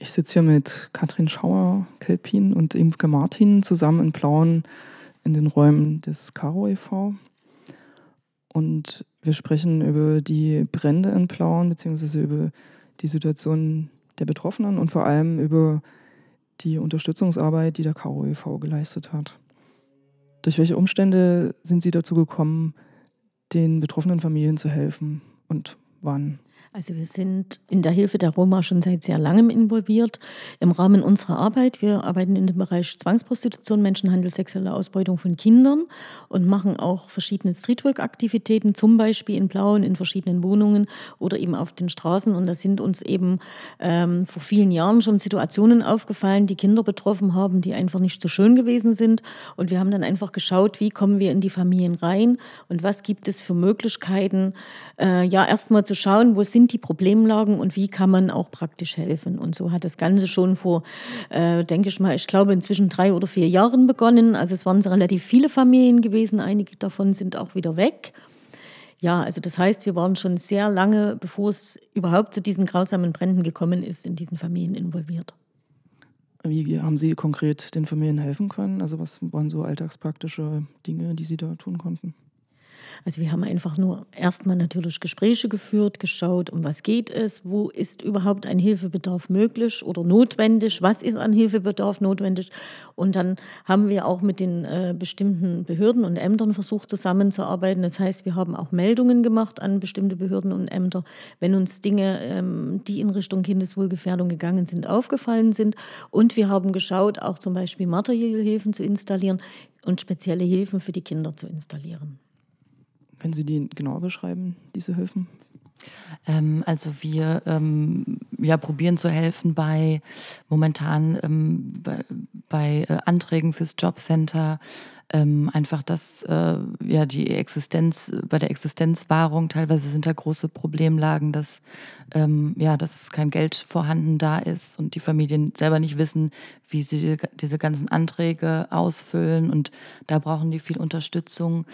Ich sitze hier mit Katrin Schauer-Kelpin und Imke Martin zusammen in Plauen in den Räumen des Caro e.V. Und wir sprechen über die Brände in Plauen, beziehungsweise über die Situation der Betroffenen und vor allem über die Unterstützungsarbeit, die der Caro e.V. geleistet hat. Durch welche Umstände sind Sie dazu gekommen, den betroffenen Familien zu helfen und wann? Also wir sind in der Hilfe der Roma schon seit sehr langem involviert im Rahmen unserer Arbeit. Wir arbeiten in dem Bereich Zwangsprostitution, Menschenhandel, sexuelle Ausbeutung von Kindern und machen auch verschiedene Streetwork-Aktivitäten, zum Beispiel in Blauen, in verschiedenen Wohnungen oder eben auf den Straßen. Und da sind uns eben ähm, vor vielen Jahren schon Situationen aufgefallen, die Kinder betroffen haben, die einfach nicht so schön gewesen sind. Und wir haben dann einfach geschaut, wie kommen wir in die Familien rein und was gibt es für Möglichkeiten, äh, ja, erstmal zu schauen, wo sind die Problemlagen und wie kann man auch praktisch helfen. Und so hat das Ganze schon vor, äh, denke ich mal, ich glaube inzwischen drei oder vier Jahren begonnen. Also es waren relativ viele Familien gewesen, einige davon sind auch wieder weg. Ja, also das heißt, wir waren schon sehr lange, bevor es überhaupt zu diesen grausamen Bränden gekommen ist, in diesen Familien involviert. Wie haben Sie konkret den Familien helfen können? Also was waren so alltagspraktische Dinge, die Sie da tun konnten? Also wir haben einfach nur erstmal natürlich Gespräche geführt, geschaut, um was geht es, wo ist überhaupt ein Hilfebedarf möglich oder notwendig, was ist an Hilfebedarf notwendig. Und dann haben wir auch mit den äh, bestimmten Behörden und Ämtern versucht zusammenzuarbeiten. Das heißt, wir haben auch Meldungen gemacht an bestimmte Behörden und Ämter, wenn uns Dinge, ähm, die in Richtung Kindeswohlgefährdung gegangen sind, aufgefallen sind. Und wir haben geschaut, auch zum Beispiel materielle Hilfen zu installieren und spezielle Hilfen für die Kinder zu installieren. Können Sie die genauer beschreiben, diese Hilfen? Ähm, also wir ähm, ja, probieren zu helfen bei momentan ähm, bei, bei äh, Anträgen fürs Jobcenter. Ähm, einfach das, äh, ja, die Existenz, bei der Existenzwahrung, teilweise sind da große Problemlagen, dass, ähm, ja, dass kein Geld vorhanden da ist und die Familien selber nicht wissen, wie sie diese ganzen Anträge ausfüllen und da brauchen die viel Unterstützung.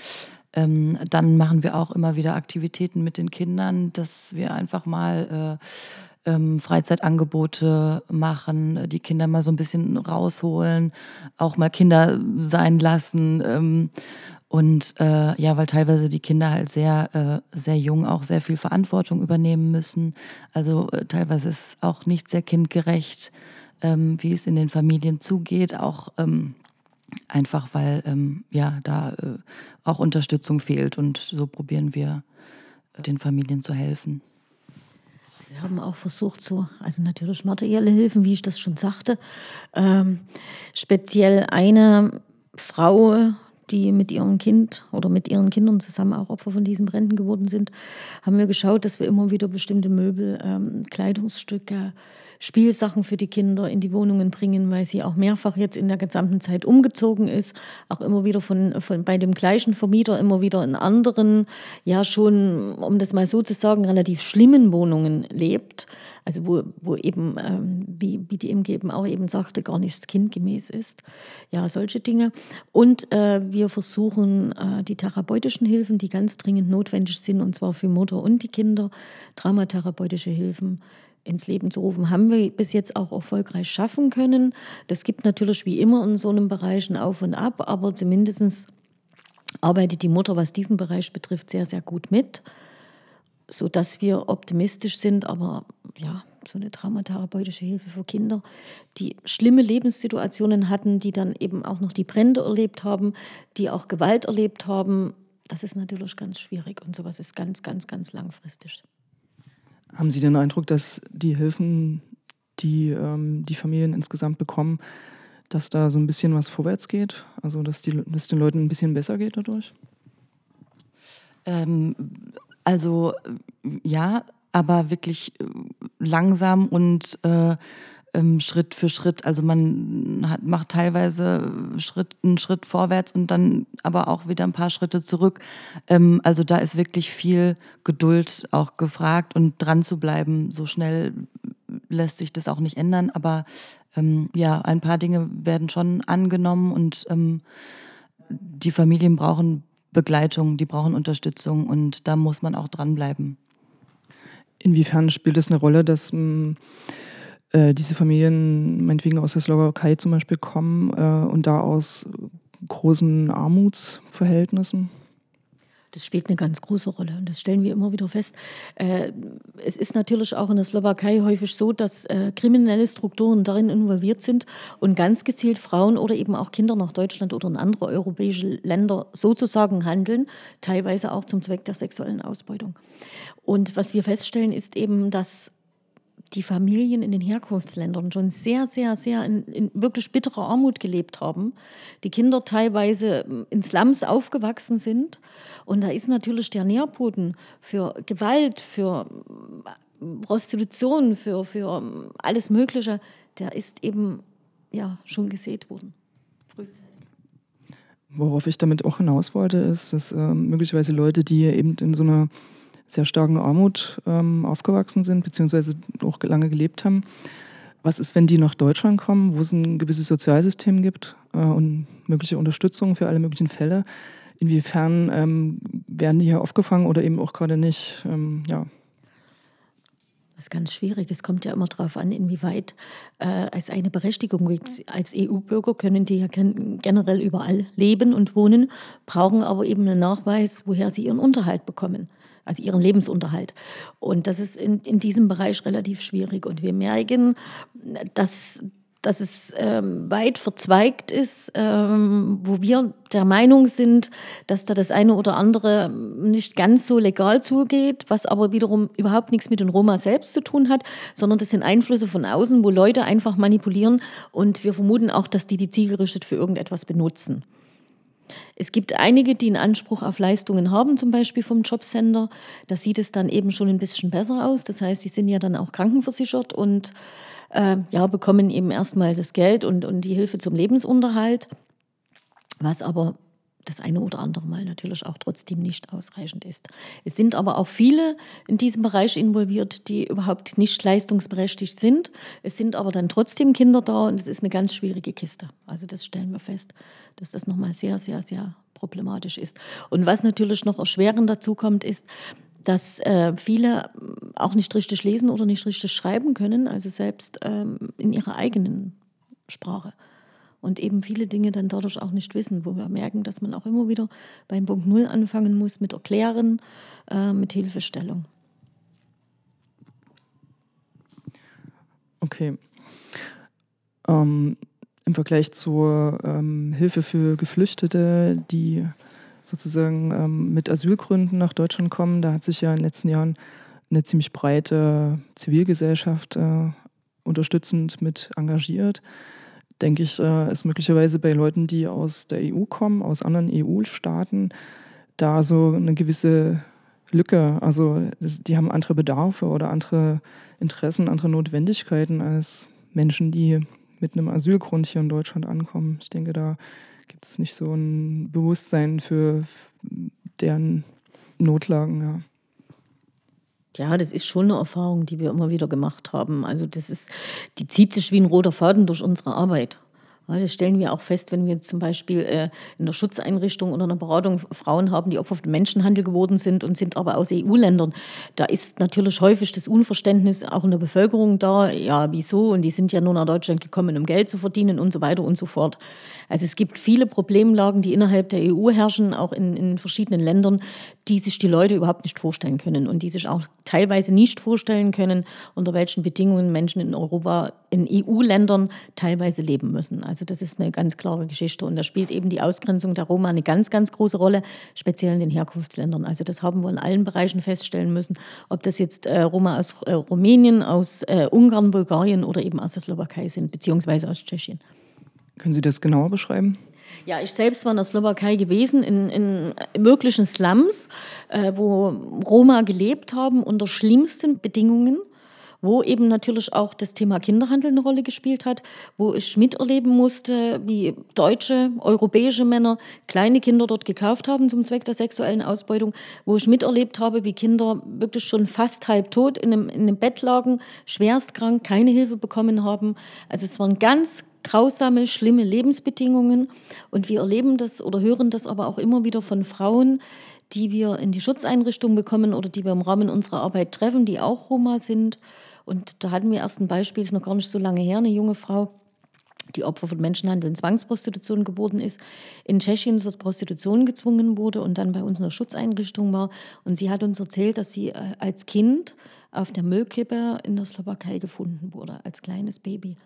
Ähm, dann machen wir auch immer wieder Aktivitäten mit den Kindern, dass wir einfach mal äh, ähm, Freizeitangebote machen, die Kinder mal so ein bisschen rausholen, auch mal Kinder sein lassen. Ähm, und äh, ja, weil teilweise die Kinder halt sehr, äh, sehr jung auch sehr viel Verantwortung übernehmen müssen. Also äh, teilweise ist es auch nicht sehr kindgerecht, ähm, wie es in den Familien zugeht. Auch ähm, Einfach weil ähm, ja da äh, auch Unterstützung fehlt und so probieren wir äh, den Familien zu helfen. Wir haben auch versucht, so, also natürlich materielle Hilfen, wie ich das schon sagte. Ähm, speziell eine Frau, die mit ihrem Kind oder mit ihren Kindern zusammen auch Opfer von diesen Bränden geworden sind, haben wir geschaut, dass wir immer wieder bestimmte Möbel, ähm, Kleidungsstücke, Spielsachen für die Kinder in die Wohnungen bringen, weil sie auch mehrfach jetzt in der gesamten Zeit umgezogen ist, auch immer wieder von, von bei dem gleichen Vermieter, immer wieder in anderen, ja schon, um das mal so zu sagen, relativ schlimmen Wohnungen lebt. Also wo, wo eben, ähm, wie, wie die MG eben auch eben sagte, gar nichts kindgemäß ist. Ja, solche Dinge. Und äh, wir versuchen äh, die therapeutischen Hilfen, die ganz dringend notwendig sind, und zwar für Mutter und die Kinder, traumatherapeutische Hilfen ins Leben zu rufen, haben wir bis jetzt auch erfolgreich schaffen können. Das gibt natürlich wie immer in so einem Bereich ein Auf und Ab, aber zumindest arbeitet die Mutter, was diesen Bereich betrifft, sehr, sehr gut mit, sodass wir optimistisch sind. Aber ja, so eine traumatherapeutische Hilfe für Kinder, die schlimme Lebenssituationen hatten, die dann eben auch noch die Brände erlebt haben, die auch Gewalt erlebt haben, das ist natürlich ganz schwierig und sowas ist ganz, ganz, ganz langfristig. Haben Sie den Eindruck, dass die Hilfen, die ähm, die Familien insgesamt bekommen, dass da so ein bisschen was vorwärts geht? Also, dass, die, dass den Leuten ein bisschen besser geht dadurch? Ähm, also, ja, aber wirklich äh, langsam und äh, Schritt für Schritt. Also man hat, macht teilweise Schritt, einen Schritt vorwärts und dann aber auch wieder ein paar Schritte zurück. Ähm, also da ist wirklich viel Geduld auch gefragt und dran zu bleiben. So schnell lässt sich das auch nicht ändern, aber ähm, ja, ein paar Dinge werden schon angenommen und ähm, die Familien brauchen Begleitung, die brauchen Unterstützung und da muss man auch dranbleiben. Inwiefern spielt es eine Rolle, dass äh, diese Familien meinetwegen aus der Slowakei zum Beispiel kommen äh, und da aus großen Armutsverhältnissen? Das spielt eine ganz große Rolle und das stellen wir immer wieder fest. Äh, es ist natürlich auch in der Slowakei häufig so, dass äh, kriminelle Strukturen darin involviert sind und ganz gezielt Frauen oder eben auch Kinder nach Deutschland oder in andere europäische Länder sozusagen handeln, teilweise auch zum Zweck der sexuellen Ausbeutung. Und was wir feststellen, ist eben, dass die Familien in den Herkunftsländern schon sehr, sehr, sehr in, in, wirklich bitterer Armut gelebt haben. Die Kinder teilweise ähm, in Slums aufgewachsen sind. Und da ist natürlich der Nährboden für Gewalt, für ähm, Prostitution, für, für ähm, alles Mögliche, der ist eben ja, schon gesät worden. Frühzeitig. Worauf ich damit auch hinaus wollte, ist, dass äh, möglicherweise Leute, die eben in so einer sehr starken Armut ähm, aufgewachsen sind, beziehungsweise auch lange gelebt haben. Was ist, wenn die nach Deutschland kommen, wo es ein gewisses Sozialsystem gibt äh, und mögliche Unterstützung für alle möglichen Fälle? Inwiefern ähm, werden die hier aufgefangen oder eben auch gerade nicht? Ähm, ja. Das ist ganz schwierig. Es kommt ja immer darauf an, inwieweit äh, es eine Berechtigung gibt. Als EU-Bürger können die ja generell überall leben und wohnen, brauchen aber eben einen Nachweis, woher sie ihren Unterhalt bekommen also ihren Lebensunterhalt. Und das ist in, in diesem Bereich relativ schwierig. Und wir merken, dass dass es ähm, weit verzweigt ist, ähm, wo wir der Meinung sind, dass da das eine oder andere nicht ganz so legal zugeht, was aber wiederum überhaupt nichts mit den Roma selbst zu tun hat, sondern das sind Einflüsse von außen, wo Leute einfach manipulieren und wir vermuten auch, dass die die zielgerichtet für irgendetwas benutzen. Es gibt einige, die einen Anspruch auf Leistungen haben, zum Beispiel vom Jobcenter. Da sieht es dann eben schon ein bisschen besser aus. Das heißt, sie sind ja dann auch krankenversichert und äh, ja, bekommen eben erstmal das Geld und, und die Hilfe zum Lebensunterhalt, was aber das eine oder andere Mal natürlich auch trotzdem nicht ausreichend ist. Es sind aber auch viele in diesem Bereich involviert, die überhaupt nicht leistungsberechtigt sind. Es sind aber dann trotzdem Kinder da und es ist eine ganz schwierige Kiste. Also das stellen wir fest, dass das nochmal sehr, sehr, sehr problematisch ist. Und was natürlich noch erschwerend dazu kommt, ist, dass äh, viele auch nicht richtig lesen oder nicht richtig schreiben können, also selbst ähm, in ihrer eigenen Sprache und eben viele Dinge dann dadurch auch nicht wissen, wo wir merken, dass man auch immer wieder beim Punkt Null anfangen muss mit Erklären, äh, mit Hilfestellung. Okay. Ähm, Im Vergleich zur ähm, Hilfe für Geflüchtete, die sozusagen ähm, mit Asylgründen nach Deutschland kommen, da hat sich ja in den letzten Jahren eine ziemlich breite Zivilgesellschaft äh, unterstützend mit engagiert denke ich, äh, ist möglicherweise bei Leuten, die aus der EU kommen, aus anderen EU-Staaten, da so eine gewisse Lücke. Also die haben andere Bedarfe oder andere Interessen, andere Notwendigkeiten als Menschen, die mit einem Asylgrund hier in Deutschland ankommen. Ich denke, da gibt es nicht so ein Bewusstsein für deren Notlagen. Ja. Ja, das ist schon eine Erfahrung, die wir immer wieder gemacht haben. Also das ist, die zieht sich wie ein roter Faden durch unsere Arbeit. Ja, das stellen wir auch fest, wenn wir zum Beispiel äh, in der Schutzeinrichtung oder einer Beratung Frauen haben, die Opfer von Menschenhandel geworden sind und sind aber aus EU-Ländern. Da ist natürlich häufig das Unverständnis auch in der Bevölkerung da. Ja, wieso? Und die sind ja nur nach Deutschland gekommen, um Geld zu verdienen und so weiter und so fort. Also es gibt viele Problemlagen, die innerhalb der EU herrschen, auch in, in verschiedenen Ländern, die sich die Leute überhaupt nicht vorstellen können und die sich auch teilweise nicht vorstellen können, unter welchen Bedingungen Menschen in Europa, in EU-Ländern teilweise leben müssen. Also das ist eine ganz klare Geschichte und da spielt eben die Ausgrenzung der Roma eine ganz, ganz große Rolle, speziell in den Herkunftsländern. Also das haben wir in allen Bereichen feststellen müssen, ob das jetzt äh, Roma aus äh, Rumänien, aus äh, Ungarn, Bulgarien oder eben aus der Slowakei sind, beziehungsweise aus Tschechien. Können Sie das genauer beschreiben? Ja, ich selbst war in der Slowakei gewesen, in, in möglichen Slums, äh, wo Roma gelebt haben unter schlimmsten Bedingungen wo eben natürlich auch das Thema Kinderhandel eine Rolle gespielt hat, wo ich miterleben musste, wie deutsche, europäische Männer kleine Kinder dort gekauft haben zum Zweck der sexuellen Ausbeutung, wo ich miterlebt habe, wie Kinder wirklich schon fast halb tot in einem, in einem Bett lagen, schwerst krank, keine Hilfe bekommen haben. Also es waren ganz grausame, schlimme Lebensbedingungen. Und wir erleben das oder hören das aber auch immer wieder von Frauen, die wir in die Schutzeinrichtung bekommen oder die wir im Rahmen unserer Arbeit treffen, die auch Roma sind Und da hatten wir erst ein Beispiel, ist noch gar nicht so lange her, eine junge Frau, die Opfer von Menschenhandel und Zwangsprostitution geworden ist, in Tschechien zur Prostitution gezwungen wurde und dann bei uns in der Schutzeinrichtung war. Und sie hat uns erzählt, dass sie äh, als Kind auf der Müllkippe in der Slowakei gefunden wurde, als kleines Baby.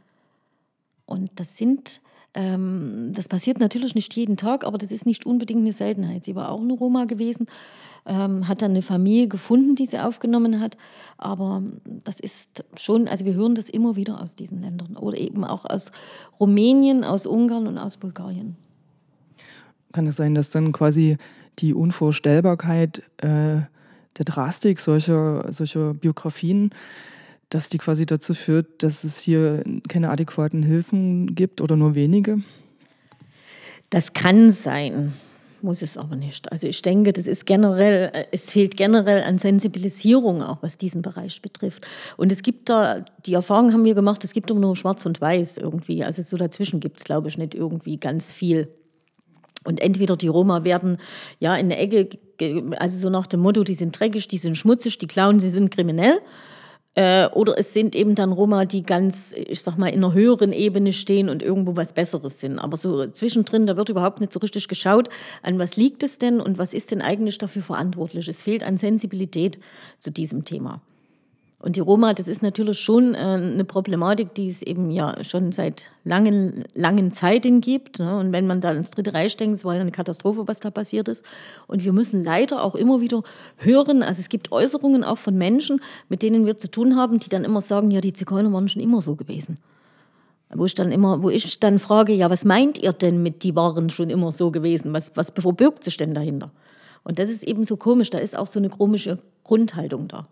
Und das sind, ähm, das passiert natürlich nicht jeden Tag, aber das ist nicht unbedingt eine Seltenheit. Sie war auch eine Roma gewesen, ähm, hat dann eine Familie gefunden, die sie aufgenommen hat. Aber das ist schon, also wir hören das immer wieder aus diesen Ländern oder eben auch aus Rumänien, aus Ungarn und aus Bulgarien. Kann es sein, dass dann quasi die Unvorstellbarkeit äh, der Drastik solcher, solcher Biografien dass die quasi dazu führt, dass es hier keine adäquaten Hilfen gibt oder nur wenige? Das kann sein, muss es aber nicht. Also ich denke, das ist generell, äh, es fehlt generell an Sensibilisierung auch, was diesen Bereich betrifft. Und es gibt da, die Erfahrung haben wir gemacht, es gibt immer nur Schwarz und Weiß irgendwie. Also so dazwischen gibt es, glaube ich, nicht irgendwie ganz viel. Und entweder die Roma werden ja in eine Ecke, also so nach dem Motto, die sind dreckig, die sind schmutzig, die klauen, sie sind kriminell. Äh, oder es sind eben dann Roma, die ganz, ich sag mal, in einer höheren Ebene stehen und irgendwo was Besseres sind. Aber so zwischendrin, da wird überhaupt nicht so richtig geschaut, an was liegt es denn und was ist denn eigentlich dafür verantwortlich. Es fehlt an Sensibilität zu diesem Thema. Und die Roma, das ist natürlich schon äh, eine Problematik, die es eben ja schon seit langen, langen Zeiten gibt. Ne? Und wenn man da ins Dritte Reich denkt, es war ja eine Katastrophe, was da passiert ist. Und wir müssen leider auch immer wieder hören, also es gibt Äußerungen auch von Menschen, mit denen wir zu tun haben, die dann immer sagen, ja, die Zigeuner waren schon immer so gewesen. Wo ich dann immer, wo ich dann frage, ja, was meint ihr denn mit, die waren schon immer so gewesen? Was, was verbirgt sich denn dahinter? Und das ist eben so komisch, da ist auch so eine komische Grundhaltung da.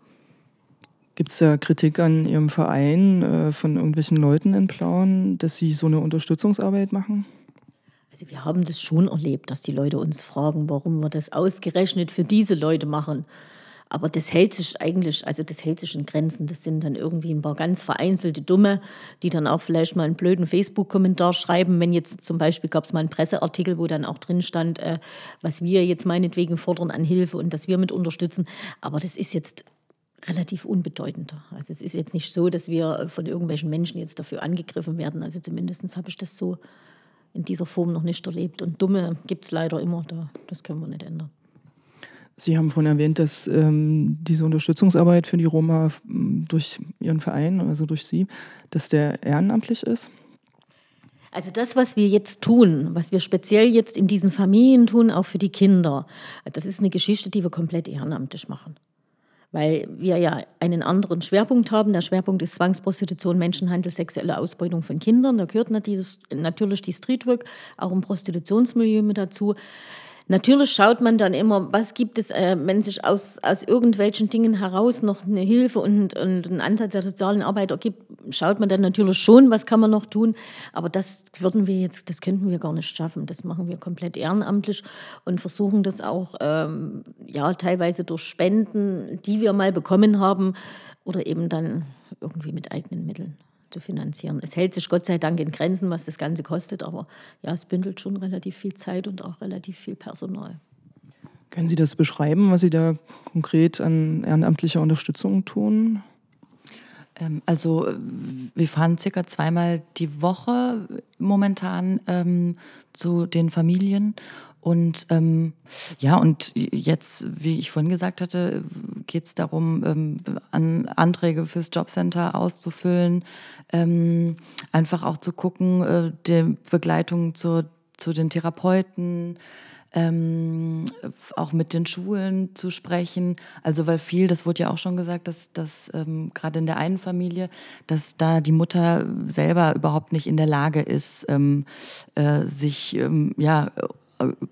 Gibt es da Kritik an Ihrem Verein äh, von irgendwelchen Leuten in Plauen, dass Sie so eine Unterstützungsarbeit machen? Also wir haben das schon erlebt, dass die Leute uns fragen, warum wir das ausgerechnet für diese Leute machen. Aber das hält sich eigentlich, also das hält sich in Grenzen. Das sind dann irgendwie ein paar ganz vereinzelte Dumme, die dann auch vielleicht mal einen blöden Facebook-Kommentar schreiben. Wenn jetzt zum Beispiel gab es mal einen Presseartikel, wo dann auch drin stand, äh, was wir jetzt meinetwegen fordern an Hilfe und dass wir mit unterstützen. Aber das ist jetzt relativ unbedeutender. Also es ist jetzt nicht so, dass wir von irgendwelchen Menschen jetzt dafür angegriffen werden. Also zumindest habe ich das so in dieser Form noch nicht erlebt. Und Dumme gibt es leider immer, da, das können wir nicht ändern. Sie haben vorhin erwähnt, dass ähm, diese Unterstützungsarbeit für die Roma durch Ihren Verein, also durch Sie, dass der ehrenamtlich ist. Also das, was wir jetzt tun, was wir speziell jetzt in diesen Familien tun, auch für die Kinder, das ist eine Geschichte, die wir komplett ehrenamtlich machen weil wir ja einen anderen Schwerpunkt haben. Der Schwerpunkt ist Zwangsprostitution, Menschenhandel, sexuelle Ausbeutung von Kindern. Da gehört natürlich die Streetwork, auch im Prostitutionsmilieu mit dazu. Natürlich schaut man dann immer, was gibt es, äh, wenn sich aus, aus irgendwelchen Dingen heraus noch eine Hilfe und, und einen Ansatz der sozialen Arbeit ergibt, schaut man dann natürlich schon, was kann man noch tun. Aber das würden wir jetzt, das könnten wir gar nicht schaffen. Das machen wir komplett ehrenamtlich und versuchen das auch, ähm, ja, teilweise durch Spenden, die wir mal bekommen haben oder eben dann irgendwie mit eigenen Mitteln zu finanzieren. Es hält sich Gott sei Dank in Grenzen, was das Ganze kostet, aber ja, es bündelt schon relativ viel Zeit und auch relativ viel Personal. Können Sie das beschreiben, was Sie da konkret an ehrenamtlicher Unterstützung tun? Ähm, also wir fahren circa zweimal die Woche momentan ähm, zu den Familien. Und ähm, ja, und jetzt, wie ich vorhin gesagt hatte, geht es darum, ähm, an Anträge fürs Jobcenter auszufüllen, ähm, einfach auch zu gucken, äh, die Begleitung zu, zu den Therapeuten, ähm, auch mit den Schulen zu sprechen. Also weil viel, das wurde ja auch schon gesagt, dass, dass ähm, gerade in der einen Familie, dass da die Mutter selber überhaupt nicht in der Lage ist, ähm, äh, sich ähm, ja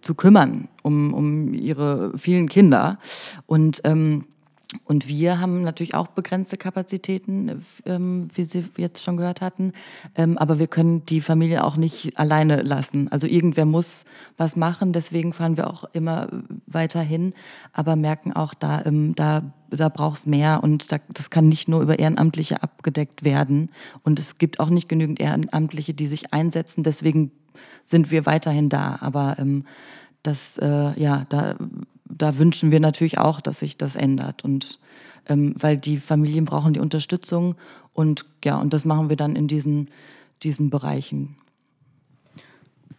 zu kümmern um, um ihre vielen Kinder. Und ähm, und wir haben natürlich auch begrenzte Kapazitäten, ähm, wie Sie jetzt schon gehört hatten. Ähm, aber wir können die Familie auch nicht alleine lassen. Also irgendwer muss was machen. Deswegen fahren wir auch immer weiterhin, aber merken auch, da, ähm, da, da braucht es mehr. Und da, das kann nicht nur über Ehrenamtliche abgedeckt werden. Und es gibt auch nicht genügend Ehrenamtliche, die sich einsetzen. Deswegen sind wir weiterhin da. Aber ähm, das, äh, ja, da, da wünschen wir natürlich auch, dass sich das ändert. Und ähm, weil die Familien brauchen die Unterstützung und ja, und das machen wir dann in diesen, diesen Bereichen.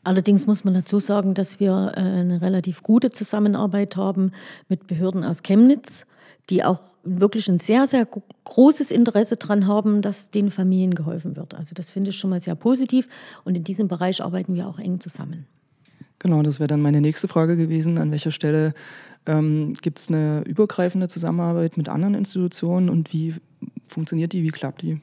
Allerdings muss man dazu sagen, dass wir äh, eine relativ gute Zusammenarbeit haben mit Behörden aus Chemnitz, die auch wirklich ein sehr, sehr großes Interesse daran haben, dass den Familien geholfen wird. Also das finde ich schon mal sehr positiv und in diesem Bereich arbeiten wir auch eng zusammen. Genau, das wäre dann meine nächste Frage gewesen. An welcher Stelle ähm, gibt es eine übergreifende Zusammenarbeit mit anderen Institutionen und wie funktioniert die, wie klappt die?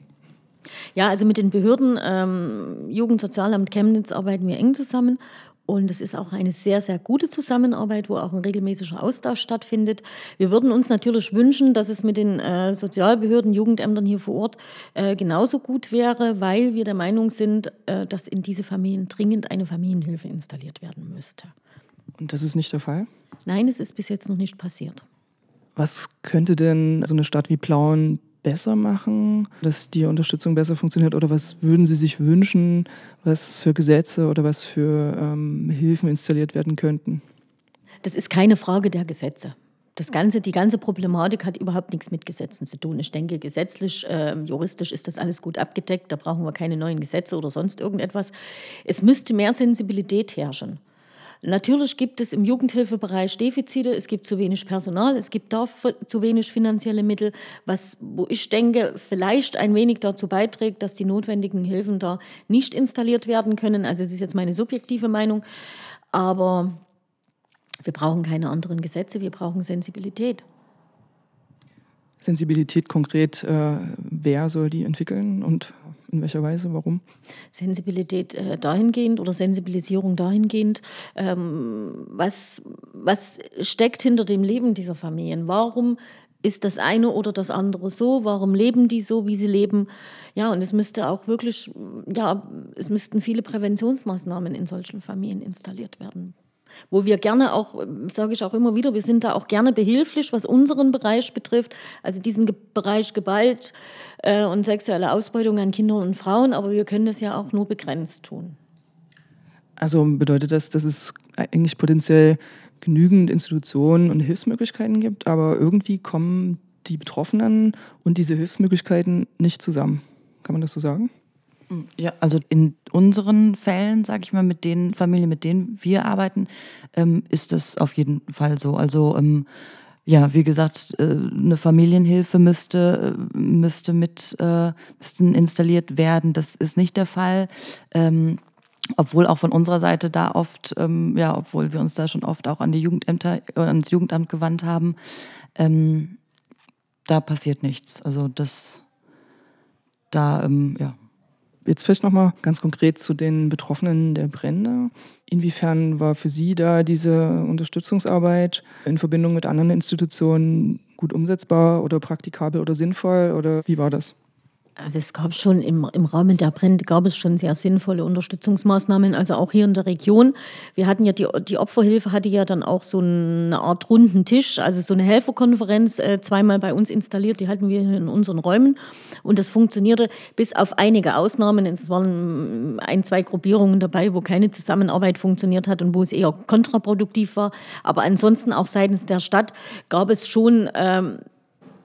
Ja, also mit den Behörden, ähm, Jugendsozialamt Chemnitz arbeiten wir eng zusammen und es ist auch eine sehr, sehr gute Zusammenarbeit, wo auch ein regelmäßiger Austausch stattfindet. Wir würden uns natürlich wünschen, dass es mit den äh, Sozialbehörden, Jugendämtern hier vor Ort äh, genauso gut wäre, weil wir der Meinung sind, äh, dass in diese Familien dringend eine Familienhilfe installiert werden müsste. Und das ist nicht der Fall? Nein, es ist bis jetzt noch nicht passiert. Was könnte denn so eine Stadt wie Plauen besser machen, dass die Unterstützung besser funktioniert? Oder was würden Sie sich wünschen, was für Gesetze oder was für ähm, Hilfen installiert werden könnten? Das ist keine Frage der Gesetze. Das ganze, die ganze Problematik hat überhaupt nichts mit Gesetzen zu tun. Ich denke, gesetzlich, äh, juristisch ist das alles gut abgedeckt. Da brauchen wir keine neuen Gesetze oder sonst irgendetwas. Es müsste mehr Sensibilität herrschen. Natürlich gibt es im Jugendhilfebereich Defizite, es gibt zu wenig Personal, es gibt da zu wenig finanzielle Mittel, was, wo ich denke, vielleicht ein wenig dazu beiträgt, dass die notwendigen Hilfen da nicht installiert werden können. Also das ist jetzt meine subjektive Meinung, aber wir brauchen keine anderen Gesetze, wir brauchen Sensibilität. Sensibilität konkret, äh, wer soll die entwickeln und in welcher Weise? Warum? Sensibilität äh, dahingehend oder Sensibilisierung dahingehend, ähm, was, was steckt hinter dem Leben dieser Familien? Warum ist das eine oder das andere so? Warum leben die so, wie sie leben? Ja, und es müsste auch wirklich, ja, es müssten viele Präventionsmaßnahmen in solchen Familien installiert werden wo wir gerne auch, sage ich auch immer wieder, wir sind da auch gerne behilflich, was unseren Bereich betrifft, also diesen Ge Bereich Gewalt äh, und sexuelle Ausbeutung an Kindern und Frauen, aber wir können das ja auch nur begrenzt tun. Also bedeutet das, dass es eigentlich potenziell genügend Institutionen und Hilfsmöglichkeiten gibt, aber irgendwie kommen die Betroffenen und diese Hilfsmöglichkeiten nicht zusammen. Kann man das so sagen? Ja, also in unseren Fällen, sage ich mal, mit den Familien, mit denen wir arbeiten, ähm, ist das auf jeden Fall so. Also ähm, ja, wie gesagt, äh, eine Familienhilfe müsste, äh, müsste mit äh, müssten installiert werden. Das ist nicht der Fall. Ähm, obwohl auch von unserer Seite da oft, ähm, ja, obwohl wir uns da schon oft auch an die Jugendämter, ans Jugendamt gewandt haben, ähm, da passiert nichts. Also das, da, ähm, ja. Jetzt vielleicht nochmal ganz konkret zu den Betroffenen der Brände. Inwiefern war für Sie da diese Unterstützungsarbeit in Verbindung mit anderen Institutionen gut umsetzbar oder praktikabel oder sinnvoll oder wie war das? Also es gab schon im, im Rahmen der Brände gab es schon sehr sinnvolle Unterstützungsmaßnahmen, also auch hier in der Region. Wir hatten ja die, die Opferhilfe hatte ja dann auch so eine Art runden Tisch, also so eine Helferkonferenz äh, zweimal bei uns installiert, die hatten wir in unseren Räumen und das funktionierte bis auf einige Ausnahmen. Es waren ein, zwei Gruppierungen dabei, wo keine Zusammenarbeit funktioniert hat und wo es eher kontraproduktiv war. Aber ansonsten auch seitens der Stadt gab es schon ähm,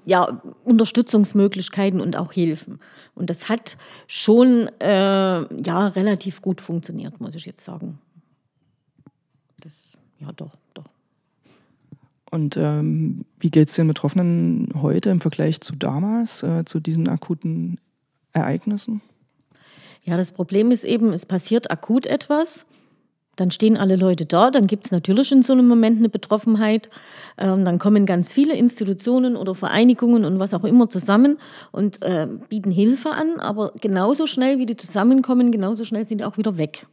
ja, Unterstützungsmöglichkeiten und auch Hilfen. Und das hat schon äh, ja, relativ gut funktioniert, muss ich jetzt sagen. Das, ja, doch, doch. Und ähm, wie geht es den Betroffenen heute im Vergleich zu damals, äh, zu diesen akuten Ereignissen? Ja, das Problem ist eben, es passiert akut etwas dann stehen alle Leute da, dann gibt es natürlich in so einem Moment eine Betroffenheit. Ähm, dann kommen ganz viele Institutionen oder Vereinigungen und was auch immer zusammen und äh, bieten Hilfe an, aber genauso schnell wie die zusammenkommen, genauso schnell sind die auch wieder weg.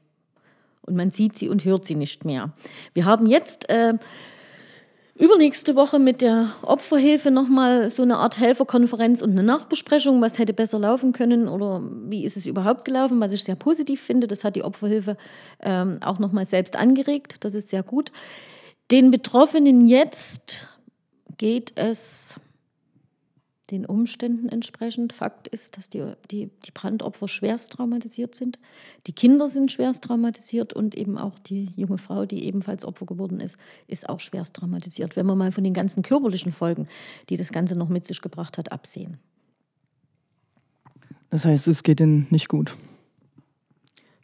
Und man sieht sie und hört sie nicht mehr. Wir haben jetzt äh, übernächste Woche mit der Opferhilfe nochmal so eine Art Helferkonferenz und eine Nachbesprechung, was hätte besser laufen können oder wie ist es überhaupt gelaufen, was ich sehr positiv finde. Das hat die Opferhilfe ähm, auch nochmal selbst angeregt. Das ist sehr gut. Den Betroffenen jetzt geht es den Umständen entsprechend. Fakt ist, dass die, die, die Brandopfer schwerst traumatisiert sind. Die Kinder sind schwerst traumatisiert und eben auch die junge Frau, die ebenfalls Opfer geworden ist, ist auch schwerst traumatisiert. Wenn wir mal von den ganzen körperlichen Folgen, die das Ganze noch mit sich gebracht hat, absehen. Das heißt, es geht ihnen nicht gut.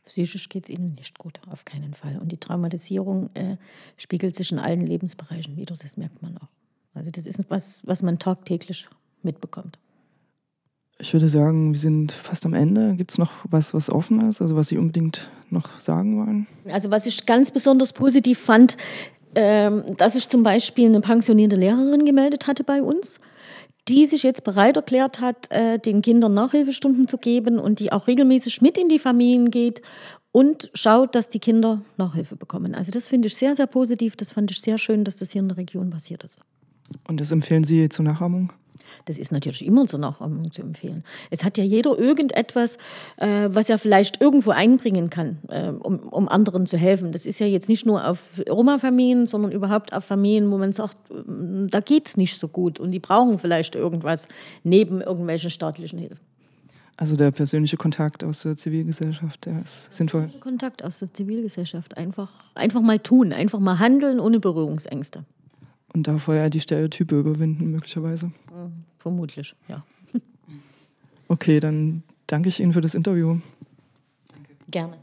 Psychisch geht es ihnen nicht gut, auf keinen Fall. Und die Traumatisierung äh, spiegelt sich in allen Lebensbereichen wieder, das merkt man auch. Also das ist etwas, was man tagtäglich mitbekommt. Ich würde sagen, wir sind fast am Ende. Gibt es noch was, was offen ist, also was Sie unbedingt noch sagen wollen? Also was ich ganz besonders positiv fand, ähm, dass sich zum Beispiel eine pensionierte Lehrerin gemeldet hatte bei uns, die sich jetzt bereit erklärt hat, äh, den Kindern Nachhilfestunden zu geben und die auch regelmäßig mit in die Familien geht und schaut, dass die Kinder Nachhilfe bekommen. Also das finde ich sehr, sehr positiv. Das fand ich sehr schön, dass das hier in der Region passiert ist. Und das empfehlen Sie zur Nachahmung? Das ist natürlich immer zur Nachahmung zu empfehlen. Es hat ja jeder irgendetwas, äh, was er vielleicht irgendwo einbringen kann, äh, um, um anderen zu helfen. Das ist ja jetzt nicht nur auf Roma-Familien, sondern überhaupt auf Familien, wo man sagt, äh, da geht es nicht so gut und die brauchen vielleicht irgendwas neben irgendwelchen staatlichen Hilfen. Also der persönliche Kontakt aus der Zivilgesellschaft, der ist sinnvoll. Kontakt aus der Zivilgesellschaft. Einfach, einfach mal tun, einfach mal handeln ohne Berührungsängste. Und da vorher die Stereotype überwinden, möglicherweise. Mhm, vermutlich, ja. Okay, dann danke ich Ihnen für das Interview. Danke. Gerne.